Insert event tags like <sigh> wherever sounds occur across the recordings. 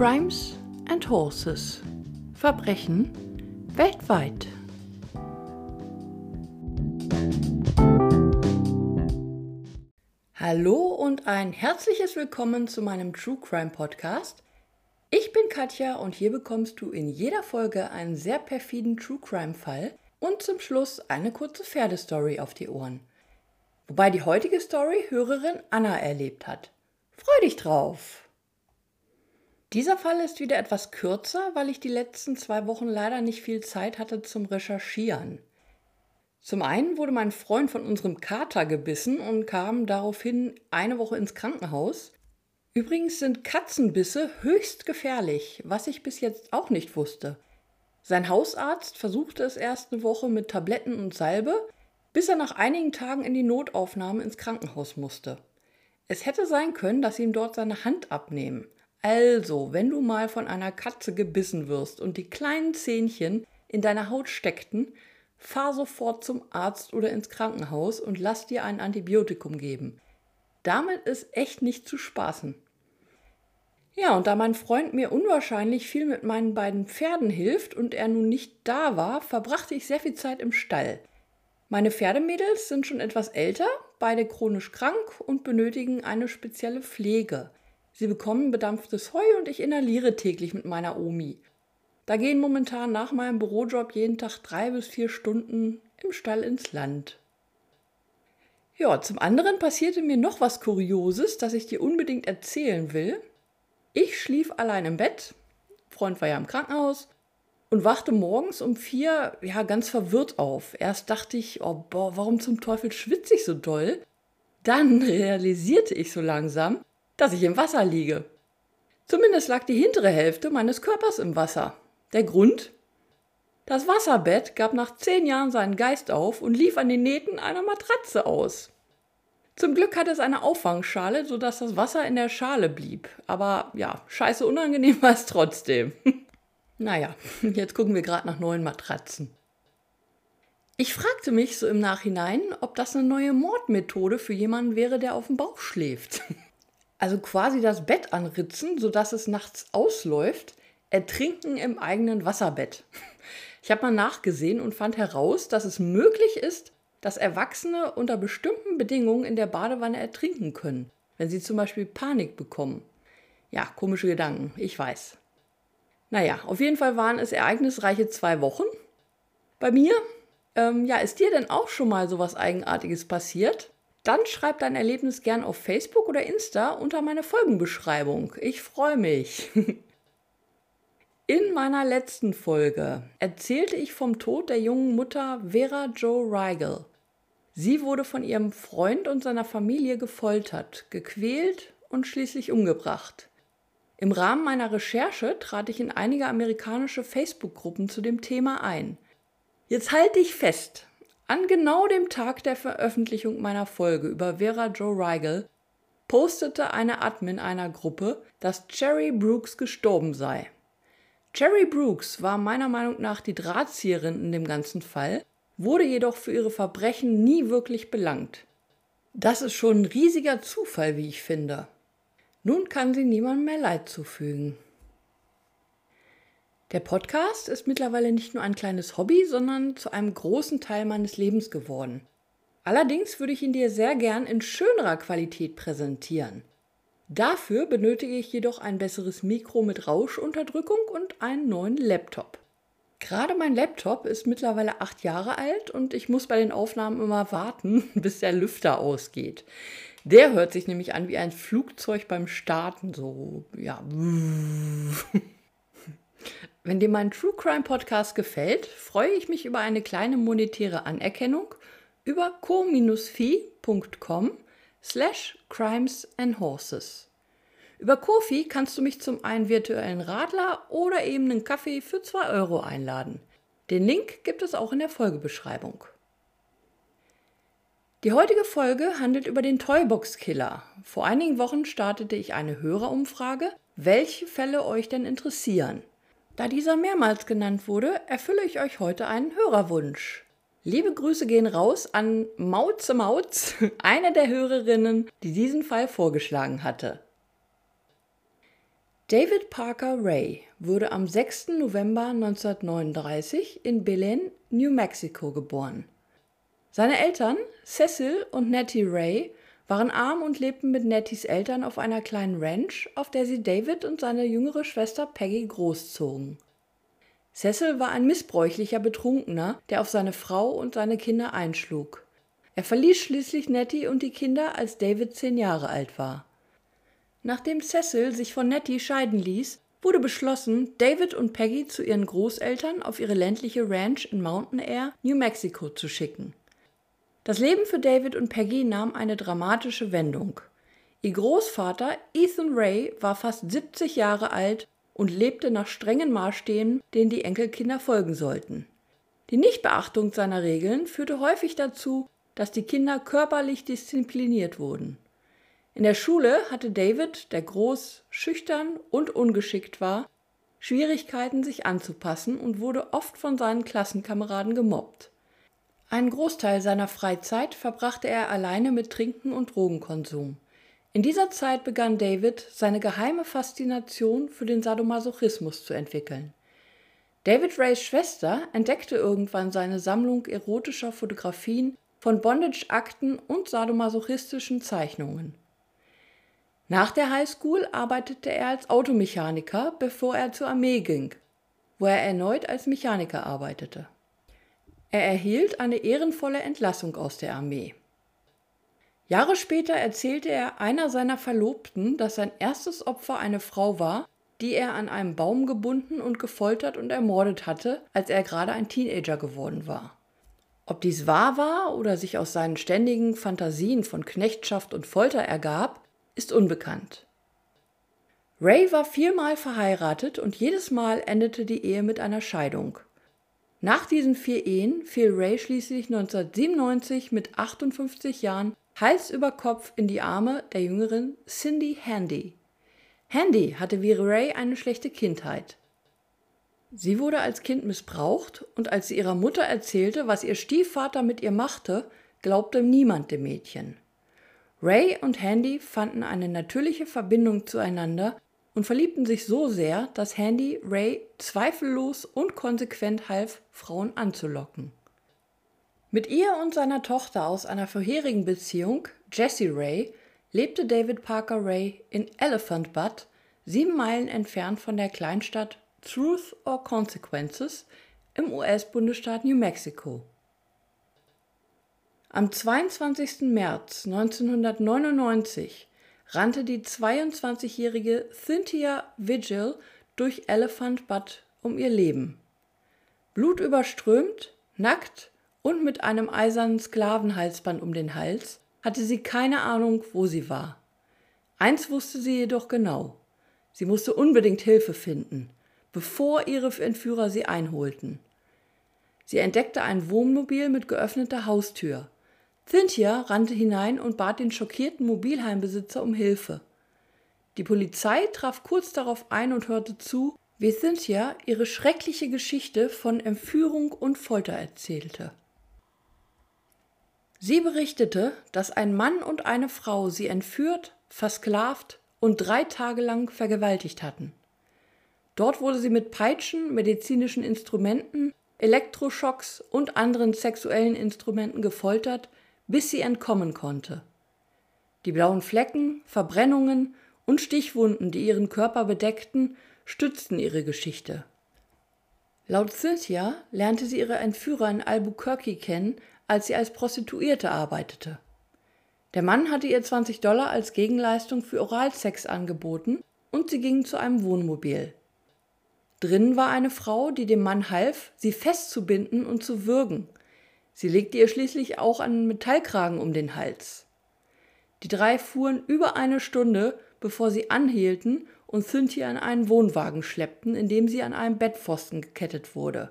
Crimes and Horses. Verbrechen weltweit. Hallo und ein herzliches Willkommen zu meinem True Crime Podcast. Ich bin Katja und hier bekommst du in jeder Folge einen sehr perfiden True Crime Fall und zum Schluss eine kurze Pferdestory auf die Ohren. Wobei die heutige Story Hörerin Anna erlebt hat. Freu dich drauf! Dieser Fall ist wieder etwas kürzer, weil ich die letzten zwei Wochen leider nicht viel Zeit hatte zum Recherchieren. Zum einen wurde mein Freund von unserem Kater gebissen und kam daraufhin eine Woche ins Krankenhaus. Übrigens sind Katzenbisse höchst gefährlich, was ich bis jetzt auch nicht wusste. Sein Hausarzt versuchte es erst eine Woche mit Tabletten und Salbe, bis er nach einigen Tagen in die Notaufnahme ins Krankenhaus musste. Es hätte sein können, dass sie ihm dort seine Hand abnehmen. Also, wenn du mal von einer Katze gebissen wirst und die kleinen Zähnchen in deiner Haut steckten, fahr sofort zum Arzt oder ins Krankenhaus und lass dir ein Antibiotikum geben. Damit ist echt nicht zu spaßen. Ja, und da mein Freund mir unwahrscheinlich viel mit meinen beiden Pferden hilft und er nun nicht da war, verbrachte ich sehr viel Zeit im Stall. Meine Pferdemädels sind schon etwas älter, beide chronisch krank und benötigen eine spezielle Pflege. Sie bekommen bedampftes Heu und ich inhaliere täglich mit meiner Omi. Da gehen momentan nach meinem Bürojob jeden Tag drei bis vier Stunden im Stall ins Land. Ja, zum anderen passierte mir noch was Kurioses, das ich dir unbedingt erzählen will. Ich schlief allein im Bett, Freund war ja im Krankenhaus und wachte morgens um vier ja ganz verwirrt auf. Erst dachte ich, oh boah, warum zum Teufel schwitze ich so doll? Dann <laughs> realisierte ich so langsam, dass ich im Wasser liege. Zumindest lag die hintere Hälfte meines Körpers im Wasser. Der Grund? Das Wasserbett gab nach zehn Jahren seinen Geist auf und lief an den Nähten einer Matratze aus. Zum Glück hatte es eine Auffangschale, sodass das Wasser in der Schale blieb. Aber ja, scheiße unangenehm war es trotzdem. <laughs> Naja, jetzt gucken wir gerade nach neuen Matratzen. Ich fragte mich so im Nachhinein, ob das eine neue Mordmethode für jemanden wäre, der auf dem Bauch schläft. <laughs> Also quasi das Bett anritzen, sodass es nachts ausläuft, ertrinken im eigenen Wasserbett. <laughs> Ich habe mal nachgesehen und fand heraus, dass es möglich ist, dass Erwachsene unter bestimmten Bedingungen in der Badewanne ertrinken können, wenn sie zum Beispiel Panik bekommen. Ja, komische Gedanken, ich weiß. Naja, auf jeden Fall waren es ereignisreiche zwei Wochen. Bei mir, ähm, ja, ist dir denn auch schon mal sowas Eigenartiges passiert? Dann schreib dein Erlebnis gern auf Facebook oder Insta unter meine Folgenbeschreibung. Ich freue mich. <laughs> In meiner letzten Folge erzählte ich vom Tod der jungen Mutter Vera Jo Rigel. Sie wurde von ihrem Freund und seiner Familie gefoltert, gequält und schließlich umgebracht. Im Rahmen meiner Recherche trat ich in einige amerikanische Facebook-Gruppen zu dem Thema ein. Jetzt halte ich fest. An genau dem Tag der Veröffentlichung meiner Folge über Vera Jo Rigel postete eine Admin einer Gruppe, dass Cherry Brooks gestorben sei. Cherry Brooks war meiner Meinung nach die Drahtzieherin in dem ganzen Fall, wurde jedoch für ihre Verbrechen nie wirklich belangt. Das ist schon ein riesiger Zufall, wie ich finde. Nun kann sie niemandem mehr Leid zufügen. Der Podcast ist mittlerweile nicht nur ein kleines Hobby, sondern zu einem großen Teil meines Lebens geworden. Allerdings würde ich ihn dir sehr gern in schönerer Qualität präsentieren. Dafür benötige ich jedoch ein besseres Mikro mit Rauschunterdrückung und einen neuen Laptop. Gerade mein Laptop ist mittlerweile acht Jahre alt und ich muss bei den Aufnahmen immer warten, <laughs> bis der Lüfter ausgeht. Der hört sich nämlich an wie ein Flugzeug beim Starten, so, ja. Wenn dir mein True Crime Podcast gefällt, freue ich mich über eine kleine monetäre Anerkennung über co-fi.com slash crimes and horses. Über Kofi kannst du mich zum einen virtuellen Radler oder eben einen Kaffee für 2 Euro einladen. Den Link gibt es auch in der Folgebeschreibung. Die heutige Folge handelt über den Toybox Killer. Vor einigen Wochen startete ich eine Hörerumfrage, welche Fälle euch denn interessieren. Da dieser mehrmals genannt wurde, erfülle ich euch heute einen Hörerwunsch. Liebe Grüße gehen raus an Mauze Mautz, <laughs> eine der Hörerinnen, die diesen Fall vorgeschlagen hatte. David Parker Ray wurde am 6. November 1939 in Belen, New Mexico geboren. Seine Eltern, Cecil und Nettie Ray, waren arm und lebten mit Netties Eltern auf einer kleinen Ranch, auf der sie David und seine jüngere Schwester Peggy großzogen. Cecil war ein missbräuchlicher Betrunkener, der auf seine Frau und seine Kinder einschlug. Er verließ schließlich Nettie und die Kinder, als David zehn Jahre alt war. Nachdem Cecil sich von Nettie scheiden ließ, wurde beschlossen, David und Peggy zu ihren Großeltern auf ihre ländliche Ranch in Mountain Air, New Mexico zu schicken. Das Leben für David und Peggy nahm eine dramatische Wendung. Ihr Großvater Ethan Ray war fast 70 Jahre alt und lebte nach strengen Maßstäben, denen die Enkelkinder folgen sollten. Die Nichtbeachtung seiner Regeln führte häufig dazu, dass die Kinder körperlich diszipliniert wurden. In der Schule hatte David, der groß, schüchtern und ungeschickt war, Schwierigkeiten, sich anzupassen und wurde oft von seinen Klassenkameraden gemobbt. Einen Großteil seiner Freizeit verbrachte er alleine mit Trinken und Drogenkonsum. In dieser Zeit begann David seine geheime Faszination für den Sadomasochismus zu entwickeln. David Rays Schwester entdeckte irgendwann seine Sammlung erotischer Fotografien von Bondage-Akten und sadomasochistischen Zeichnungen. Nach der Highschool arbeitete er als Automechaniker, bevor er zur Armee ging, wo er erneut als Mechaniker arbeitete. Er erhielt eine ehrenvolle Entlassung aus der Armee. Jahre später erzählte er einer seiner Verlobten, dass sein erstes Opfer eine Frau war, die er an einem Baum gebunden und gefoltert und ermordet hatte, als er gerade ein Teenager geworden war. Ob dies wahr war oder sich aus seinen ständigen Fantasien von Knechtschaft und Folter ergab, ist unbekannt. Ray war viermal verheiratet und jedes Mal endete die Ehe mit einer Scheidung. Nach diesen vier Ehen fiel Ray schließlich 1997 mit 58 Jahren Hals über Kopf in die Arme der jüngeren Cindy Handy. Handy hatte wie Ray eine schlechte Kindheit. Sie wurde als Kind missbraucht und als sie ihrer Mutter erzählte, was ihr Stiefvater mit ihr machte, glaubte niemand dem Mädchen. Ray und Handy fanden eine natürliche Verbindung zueinander und verliebten sich so sehr, dass Handy Ray zweifellos und konsequent half, Frauen anzulocken. Mit ihr und seiner Tochter aus einer vorherigen Beziehung, Jessie Ray, lebte David Parker Ray in Elephant Butt, sieben Meilen entfernt von der Kleinstadt Truth or Consequences im US-Bundesstaat New Mexico. Am 22. März 1999 rannte die 22-jährige Cynthia Vigil durch Elephant Butt um ihr Leben. Blutüberströmt, nackt und mit einem eisernen Sklavenhalsband um den Hals hatte sie keine Ahnung, wo sie war. Eins wusste sie jedoch genau. Sie musste unbedingt Hilfe finden, bevor ihre Entführer sie einholten. Sie entdeckte ein Wohnmobil mit geöffneter Haustür. Cynthia rannte hinein und bat den schockierten Mobilheimbesitzer um Hilfe. Die Polizei traf kurz darauf ein und hörte zu, wie Cynthia ihre schreckliche Geschichte von Entführung und Folter erzählte. Sie berichtete, dass ein Mann und eine Frau sie entführt, versklavt und drei Tage lang vergewaltigt hatten. Dort wurde sie mit Peitschen, medizinischen Instrumenten, Elektroschocks und anderen sexuellen Instrumenten gefoltert, bis sie entkommen konnte. Die blauen Flecken, Verbrennungen und Stichwunden, die ihren Körper bedeckten, stützten ihre Geschichte. Laut Cynthia lernte sie ihre Entführer in Albuquerque kennen, als sie als Prostituierte arbeitete. Der Mann hatte ihr 20 Dollar als Gegenleistung für Oralsex angeboten und sie gingen zu einem Wohnmobil. Drinnen war eine Frau, die dem Mann half, sie festzubinden und zu würgen – Sie legte ihr schließlich auch einen Metallkragen um den Hals. Die drei fuhren über eine Stunde, bevor sie anhielten und Cynthia in einen Wohnwagen schleppten, in dem sie an einem Bettpfosten gekettet wurde.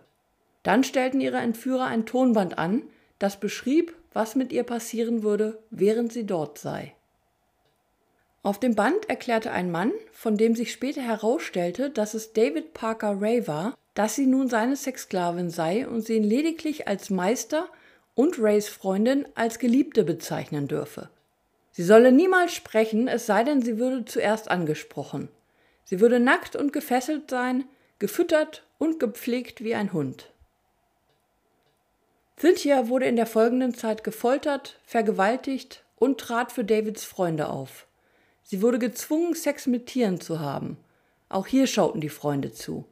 Dann stellten ihre Entführer ein Tonband an, das beschrieb, was mit ihr passieren würde, während sie dort sei. Auf dem Band erklärte ein Mann, von dem sich später herausstellte, dass es David Parker Ray war, dass sie nun seine Sexsklavin sei und sie ihn lediglich als Meister und Rays Freundin als Geliebte bezeichnen dürfe. Sie solle niemals sprechen, es sei denn, sie würde zuerst angesprochen. Sie würde nackt und gefesselt sein, gefüttert und gepflegt wie ein Hund. Cynthia wurde in der folgenden Zeit gefoltert, vergewaltigt und trat für Davids Freunde auf. Sie wurde gezwungen, Sex mit Tieren zu haben. Auch hier schauten die Freunde zu.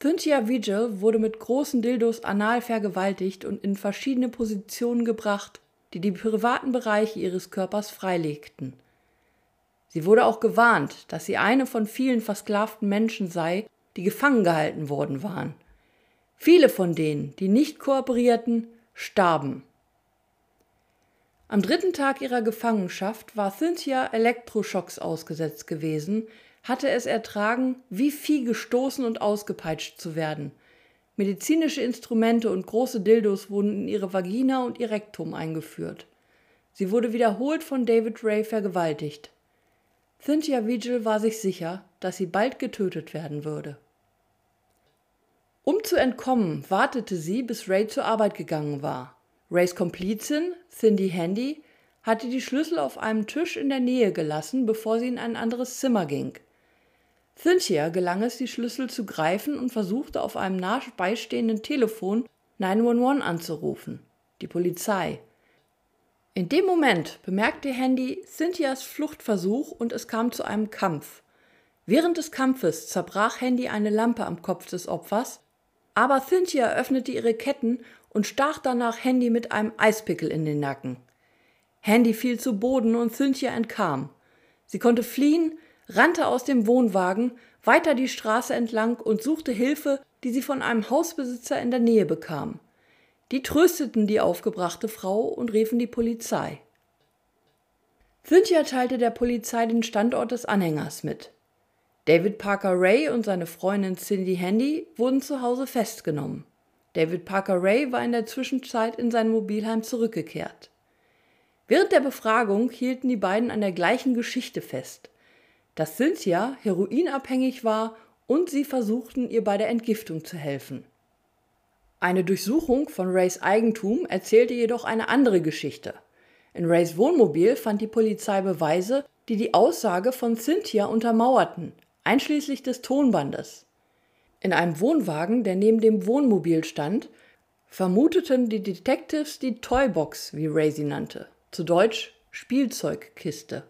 Cynthia Vigil wurde mit großen Dildos anal vergewaltigt und in verschiedene Positionen gebracht, die die privaten Bereiche ihres Körpers freilegten. Sie wurde auch gewarnt, dass sie eine von vielen versklavten Menschen sei, die gefangen gehalten worden waren. Viele von denen, die nicht kooperierten, starben. Am dritten Tag ihrer Gefangenschaft war Cynthia Elektroschocks ausgesetzt gewesen, hatte es ertragen, wie Vieh gestoßen und ausgepeitscht zu werden. Medizinische Instrumente und große Dildos wurden in ihre Vagina und ihr Rektum eingeführt. Sie wurde wiederholt von David Ray vergewaltigt. Cynthia Vigil war sich sicher, dass sie bald getötet werden würde. Um zu entkommen, wartete sie, bis Ray zur Arbeit gegangen war. Rays Komplizin, Cindy Handy, hatte die Schlüssel auf einem Tisch in der Nähe gelassen, bevor sie in ein anderes Zimmer ging. Cynthia gelang es, die Schlüssel zu greifen und versuchte auf einem nah beistehenden Telefon 911 anzurufen, die Polizei. In dem Moment bemerkte Handy Cynthias Fluchtversuch und es kam zu einem Kampf. Während des Kampfes zerbrach Handy eine Lampe am Kopf des Opfers, aber Cynthia öffnete ihre Ketten und stach danach Handy mit einem Eispickel in den Nacken. Handy fiel zu Boden und Cynthia entkam. Sie konnte fliehen, rannte aus dem Wohnwagen weiter die Straße entlang und suchte Hilfe, die sie von einem Hausbesitzer in der Nähe bekam. Die trösteten die aufgebrachte Frau und riefen die Polizei. Cynthia teilte der Polizei den Standort des Anhängers mit. David Parker Ray und seine Freundin Cindy Handy wurden zu Hause festgenommen. David Parker Ray war in der Zwischenzeit in sein Mobilheim zurückgekehrt. Während der Befragung hielten die beiden an der gleichen Geschichte fest dass Cynthia heroinabhängig war und sie versuchten, ihr bei der Entgiftung zu helfen. Eine Durchsuchung von Rays Eigentum erzählte jedoch eine andere Geschichte. In Rays Wohnmobil fand die Polizei Beweise, die die Aussage von Cynthia untermauerten, einschließlich des Tonbandes. In einem Wohnwagen, der neben dem Wohnmobil stand, vermuteten die Detectives die Toybox, wie Ray sie nannte, zu Deutsch Spielzeugkiste.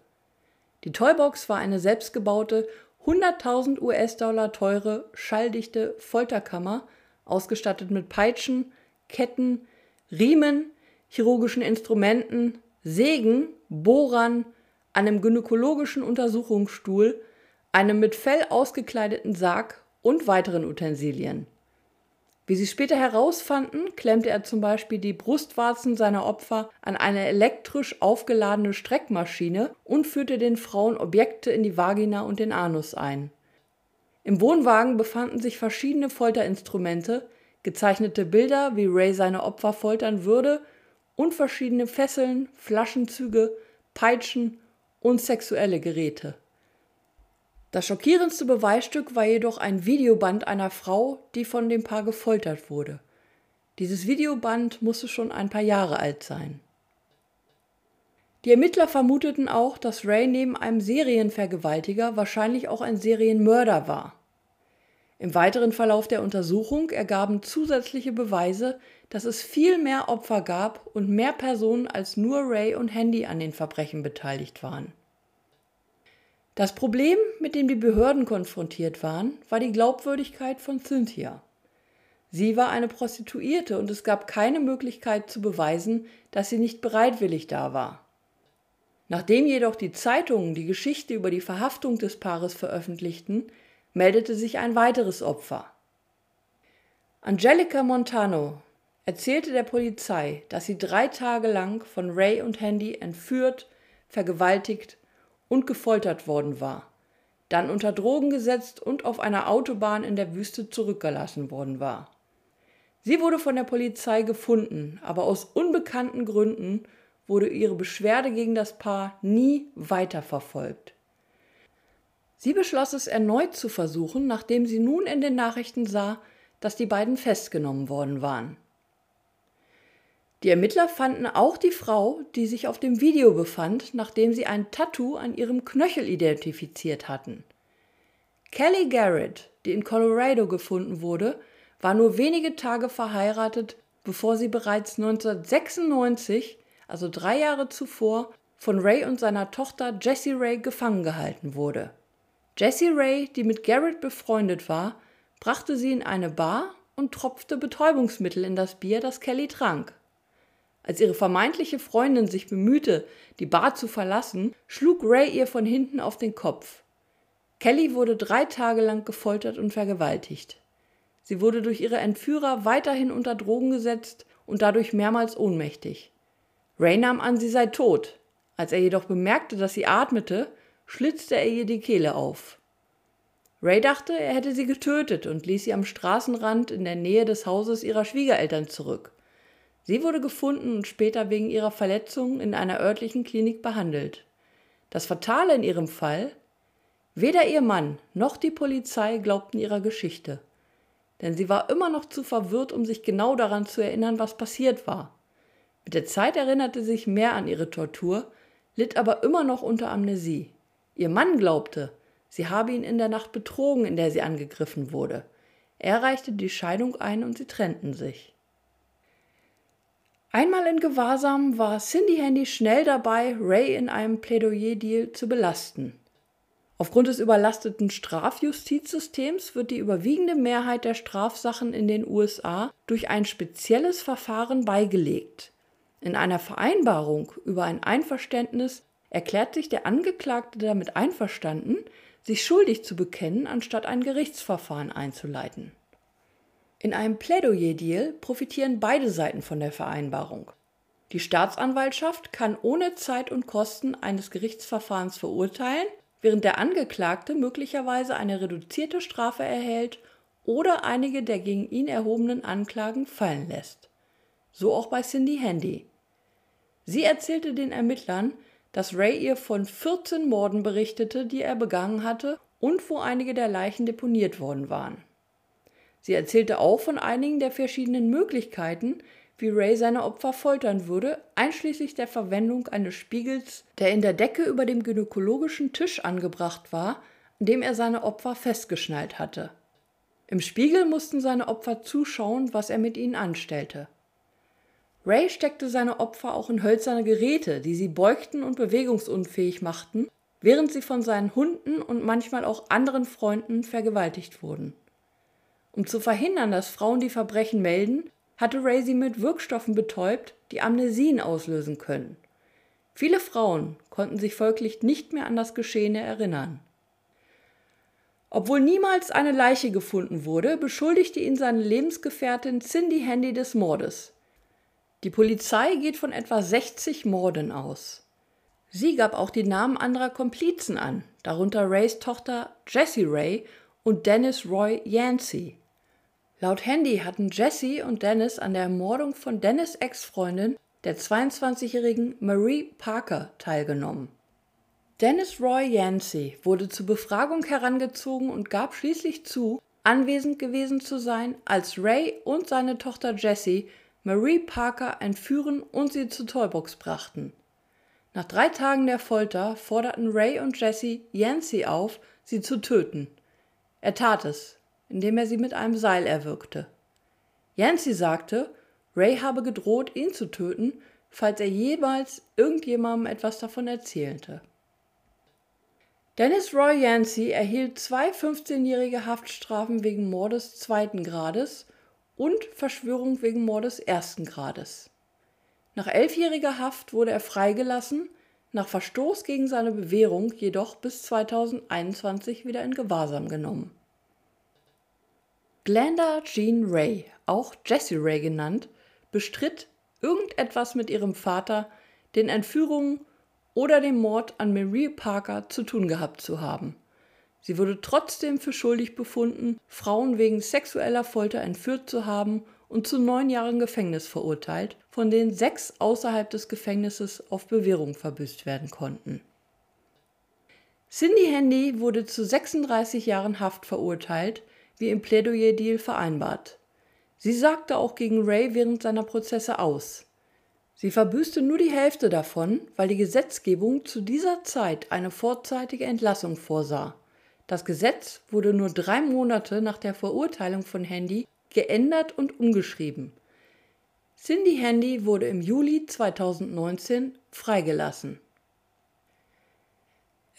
Die Toybox war eine selbstgebaute, 100.000 US-Dollar teure, schalldichte Folterkammer, ausgestattet mit Peitschen, Ketten, Riemen, chirurgischen Instrumenten, Sägen, Bohrern, einem gynäkologischen Untersuchungsstuhl, einem mit Fell ausgekleideten Sarg und weiteren Utensilien. Wie sie später herausfanden, klemmte er zum Beispiel die Brustwarzen seiner Opfer an eine elektrisch aufgeladene Streckmaschine und führte den Frauen Objekte in die Vagina und den Anus ein. Im Wohnwagen befanden sich verschiedene Folterinstrumente, gezeichnete Bilder, wie Ray seine Opfer foltern würde, und verschiedene Fesseln, Flaschenzüge, Peitschen und sexuelle Geräte. Das schockierendste Beweisstück war jedoch ein Videoband einer Frau, die von dem Paar gefoltert wurde. Dieses Videoband musste schon ein paar Jahre alt sein. Die Ermittler vermuteten auch, dass Ray neben einem Serienvergewaltiger wahrscheinlich auch ein Serienmörder war. Im weiteren Verlauf der Untersuchung ergaben zusätzliche Beweise, dass es viel mehr Opfer gab und mehr Personen als nur Ray und Handy an den Verbrechen beteiligt waren. Das Problem, mit dem die Behörden konfrontiert waren, war die Glaubwürdigkeit von Cynthia. Sie war eine Prostituierte und es gab keine Möglichkeit zu beweisen, dass sie nicht bereitwillig da war. Nachdem jedoch die Zeitungen die Geschichte über die Verhaftung des Paares veröffentlichten, meldete sich ein weiteres Opfer. Angelica Montano erzählte der Polizei, dass sie drei Tage lang von Ray und Handy entführt, vergewaltigt und gefoltert worden war, dann unter Drogen gesetzt und auf einer Autobahn in der Wüste zurückgelassen worden war. Sie wurde von der Polizei gefunden, aber aus unbekannten Gründen wurde ihre Beschwerde gegen das Paar nie weiterverfolgt. Sie beschloss es erneut zu versuchen, nachdem sie nun in den Nachrichten sah, dass die beiden festgenommen worden waren. Die Ermittler fanden auch die Frau, die sich auf dem Video befand, nachdem sie ein Tattoo an ihrem Knöchel identifiziert hatten. Kelly Garrett, die in Colorado gefunden wurde, war nur wenige Tage verheiratet, bevor sie bereits 1996, also drei Jahre zuvor, von Ray und seiner Tochter Jessie Ray gefangen gehalten wurde. Jessie Ray, die mit Garrett befreundet war, brachte sie in eine Bar und tropfte Betäubungsmittel in das Bier, das Kelly trank. Als ihre vermeintliche Freundin sich bemühte, die Bar zu verlassen, schlug Ray ihr von hinten auf den Kopf. Kelly wurde drei Tage lang gefoltert und vergewaltigt. Sie wurde durch ihre Entführer weiterhin unter Drogen gesetzt und dadurch mehrmals ohnmächtig. Ray nahm an, sie sei tot. Als er jedoch bemerkte, dass sie atmete, schlitzte er ihr die Kehle auf. Ray dachte, er hätte sie getötet und ließ sie am Straßenrand in der Nähe des Hauses ihrer Schwiegereltern zurück. Sie wurde gefunden und später wegen ihrer Verletzungen in einer örtlichen Klinik behandelt. Das Fatale in ihrem Fall, weder ihr Mann noch die Polizei glaubten ihrer Geschichte. Denn sie war immer noch zu verwirrt, um sich genau daran zu erinnern, was passiert war. Mit der Zeit erinnerte sie sich mehr an ihre Tortur, litt aber immer noch unter Amnesie. Ihr Mann glaubte, sie habe ihn in der Nacht betrogen, in der sie angegriffen wurde. Er reichte die Scheidung ein und sie trennten sich. Einmal in Gewahrsam war Cindy Handy schnell dabei, Ray in einem Plädoyer-Deal zu belasten. Aufgrund des überlasteten Strafjustizsystems wird die überwiegende Mehrheit der Strafsachen in den USA durch ein spezielles Verfahren beigelegt. In einer Vereinbarung über ein Einverständnis erklärt sich der Angeklagte damit einverstanden, sich schuldig zu bekennen, anstatt ein Gerichtsverfahren einzuleiten. In einem Plädoyer-Deal profitieren beide Seiten von der Vereinbarung. Die Staatsanwaltschaft kann ohne Zeit und Kosten eines Gerichtsverfahrens verurteilen, während der Angeklagte möglicherweise eine reduzierte Strafe erhält oder einige der gegen ihn erhobenen Anklagen fallen lässt. So auch bei Cindy Handy. Sie erzählte den Ermittlern, dass Ray ihr von 14 Morden berichtete, die er begangen hatte und wo einige der Leichen deponiert worden waren. Sie erzählte auch von einigen der verschiedenen Möglichkeiten, wie Ray seine Opfer foltern würde, einschließlich der Verwendung eines Spiegels, der in der Decke über dem gynäkologischen Tisch angebracht war, an dem er seine Opfer festgeschnallt hatte. Im Spiegel mussten seine Opfer zuschauen, was er mit ihnen anstellte. Ray steckte seine Opfer auch in hölzerne Geräte, die sie beugten und bewegungsunfähig machten, während sie von seinen Hunden und manchmal auch anderen Freunden vergewaltigt wurden. Um zu verhindern, dass Frauen die Verbrechen melden, hatte Ray sie mit Wirkstoffen betäubt, die Amnesien auslösen können. Viele Frauen konnten sich folglich nicht mehr an das Geschehene erinnern. Obwohl niemals eine Leiche gefunden wurde, beschuldigte ihn seine Lebensgefährtin Cindy Handy des Mordes. Die Polizei geht von etwa 60 Morden aus. Sie gab auch die Namen anderer Komplizen an, darunter Rays Tochter Jessie Ray und Dennis Roy Yancey. Laut Handy hatten Jesse und Dennis an der Ermordung von Dennis Ex-Freundin, der 22-jährigen Marie Parker, teilgenommen. Dennis Roy Yancey wurde zur Befragung herangezogen und gab schließlich zu, anwesend gewesen zu sein, als Ray und seine Tochter Jessie Marie Parker entführen und sie zu Toybox brachten. Nach drei Tagen der Folter forderten Ray und Jesse Yancey auf, sie zu töten. Er tat es, indem er sie mit einem Seil erwürgte. Yancey sagte, Ray habe gedroht, ihn zu töten, falls er jemals irgendjemandem etwas davon erzählte. Dennis Roy Yancey erhielt zwei 15-jährige Haftstrafen wegen Mordes zweiten Grades und Verschwörung wegen Mordes ersten Grades. Nach elfjähriger Haft wurde er freigelassen, nach Verstoß gegen seine Bewährung jedoch bis 2021 wieder in Gewahrsam genommen. Glenda Jean Ray, auch Jessie Ray genannt, bestritt irgendetwas mit ihrem Vater, den Entführungen oder dem Mord an Marie Parker zu tun gehabt zu haben. Sie wurde trotzdem für schuldig befunden, Frauen wegen sexueller Folter entführt zu haben und zu neun Jahren Gefängnis verurteilt, von denen sechs außerhalb des Gefängnisses auf Bewährung verbüßt werden konnten. Cindy Handy wurde zu 36 Jahren Haft verurteilt, wie im Plädoyer-Deal vereinbart. Sie sagte auch gegen Ray während seiner Prozesse aus. Sie verbüßte nur die Hälfte davon, weil die Gesetzgebung zu dieser Zeit eine vorzeitige Entlassung vorsah. Das Gesetz wurde nur drei Monate nach der Verurteilung von Handy geändert und umgeschrieben. Cindy Handy wurde im Juli 2019 freigelassen.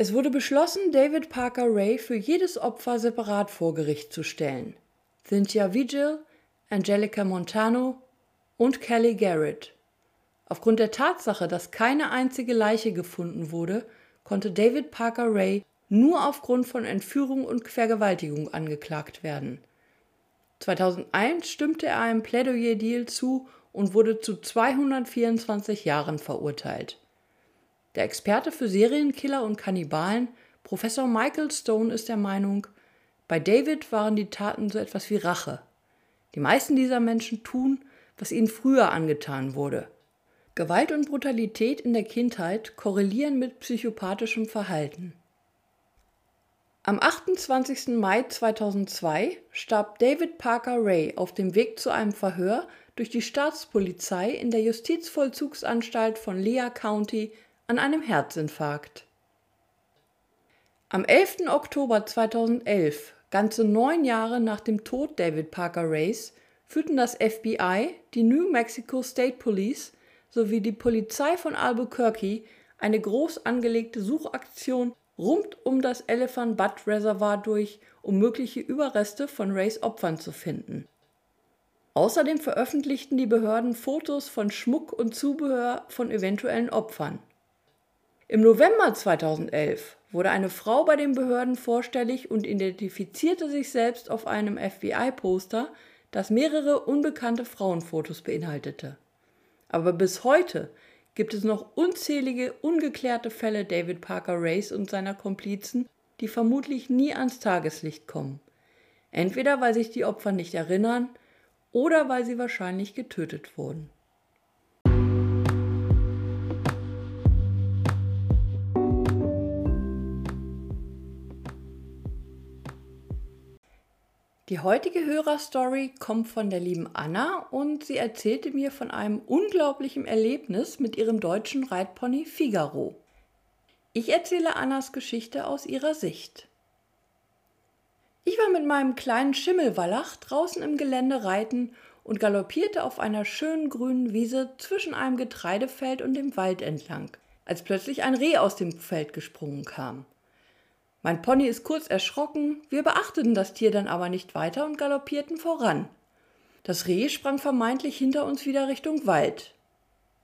Es wurde beschlossen, David Parker Ray für jedes Opfer separat vor Gericht zu stellen. Cynthia Vigil, Angelica Montano und Kelly Garrett. Aufgrund der Tatsache, dass keine einzige Leiche gefunden wurde, konnte David Parker Ray nur aufgrund von Entführung und Vergewaltigung angeklagt werden. 2001 stimmte er einem Plädoyer-Deal zu und wurde zu 224 Jahren verurteilt. Der Experte für Serienkiller und Kannibalen, Professor Michael Stone, ist der Meinung, bei David waren die Taten so etwas wie Rache. Die meisten dieser Menschen tun, was ihnen früher angetan wurde. Gewalt und Brutalität in der Kindheit korrelieren mit psychopathischem Verhalten. Am 28. Mai 2002 starb David Parker Ray auf dem Weg zu einem Verhör durch die Staatspolizei in der Justizvollzugsanstalt von Lea County an einem Herzinfarkt. Am 11. Oktober 2011, ganze neun Jahre nach dem Tod David Parker Rays, führten das FBI, die New Mexico State Police sowie die Polizei von Albuquerque eine groß angelegte Suchaktion rund um das Elephant Butt Reservoir durch, um mögliche Überreste von Rays Opfern zu finden. Außerdem veröffentlichten die Behörden Fotos von Schmuck und Zubehör von eventuellen Opfern. Im November 2011 wurde eine Frau bei den Behörden vorstellig und identifizierte sich selbst auf einem FBI-Poster, das mehrere unbekannte Frauenfotos beinhaltete. Aber bis heute gibt es noch unzählige ungeklärte Fälle David Parker Race und seiner Komplizen, die vermutlich nie ans Tageslicht kommen. Entweder weil sich die Opfer nicht erinnern oder weil sie wahrscheinlich getötet wurden. Die heutige Hörerstory kommt von der lieben Anna und sie erzählte mir von einem unglaublichen Erlebnis mit ihrem deutschen Reitpony Figaro. Ich erzähle Annas Geschichte aus ihrer Sicht. Ich war mit meinem kleinen Schimmelwallach draußen im Gelände reiten und galoppierte auf einer schönen grünen Wiese zwischen einem Getreidefeld und dem Wald entlang, als plötzlich ein Reh aus dem Feld gesprungen kam. Mein Pony ist kurz erschrocken, wir beachteten das Tier dann aber nicht weiter und galoppierten voran. Das Reh sprang vermeintlich hinter uns wieder Richtung Wald.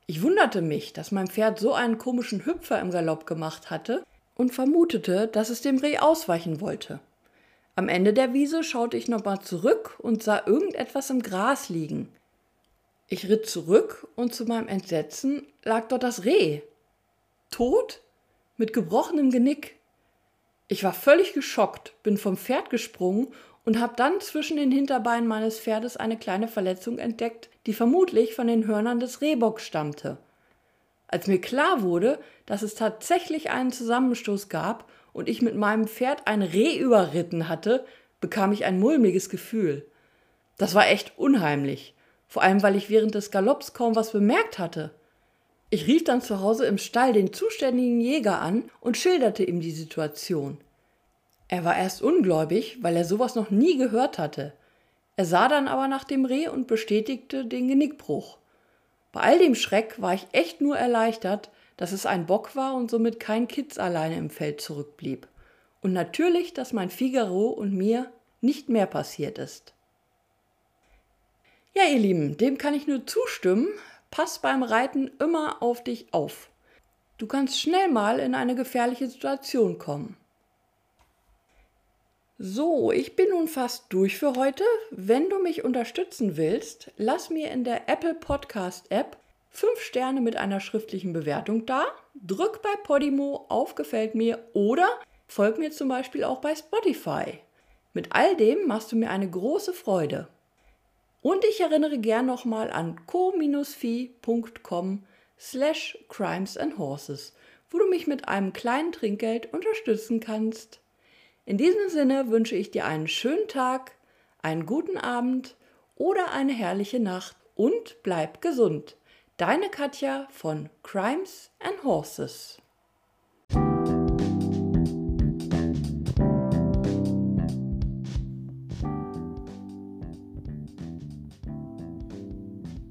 Ich wunderte mich, dass mein Pferd so einen komischen Hüpfer im Galopp gemacht hatte und vermutete, dass es dem Reh ausweichen wollte. Am Ende der Wiese schaute ich nochmal zurück und sah irgendetwas im Gras liegen. Ich ritt zurück und zu meinem Entsetzen lag dort das Reh. Tot? Mit gebrochenem Genick. Ich war völlig geschockt, bin vom Pferd gesprungen und habe dann zwischen den Hinterbeinen meines Pferdes eine kleine Verletzung entdeckt, die vermutlich von den Hörnern des Rehbocks stammte. Als mir klar wurde, dass es tatsächlich einen Zusammenstoß gab und ich mit meinem Pferd ein Reh überritten hatte, bekam ich ein mulmiges Gefühl. Das war echt unheimlich, vor allem weil ich während des Galopps kaum was bemerkt hatte. Ich rief dann zu Hause im Stall den zuständigen Jäger an und schilderte ihm die Situation. Er war erst ungläubig, weil er sowas noch nie gehört hatte. Er sah dann aber nach dem Reh und bestätigte den Genickbruch. Bei all dem Schreck war ich echt nur erleichtert, dass es ein Bock war und somit kein Kitz alleine im Feld zurückblieb. Und natürlich, dass mein Figaro und mir nicht mehr passiert ist. Ja, ihr Lieben, dem kann ich nur zustimmen. Pass beim Reiten immer auf dich auf. Du kannst schnell mal in eine gefährliche Situation kommen. So, ich bin nun fast durch für heute. Wenn du mich unterstützen willst, lass mir in der Apple Podcast App fünf Sterne mit einer schriftlichen Bewertung da, drück bei Podimo auf Gefällt mir oder folg mir zum Beispiel auch bei Spotify. Mit all dem machst du mir eine große Freude. Und ich erinnere gern nochmal an co-fi.com slash crimes and horses, wo du mich mit einem kleinen Trinkgeld unterstützen kannst. In diesem Sinne wünsche ich dir einen schönen Tag, einen guten Abend oder eine herrliche Nacht und bleib gesund. Deine Katja von Crimes and Horses.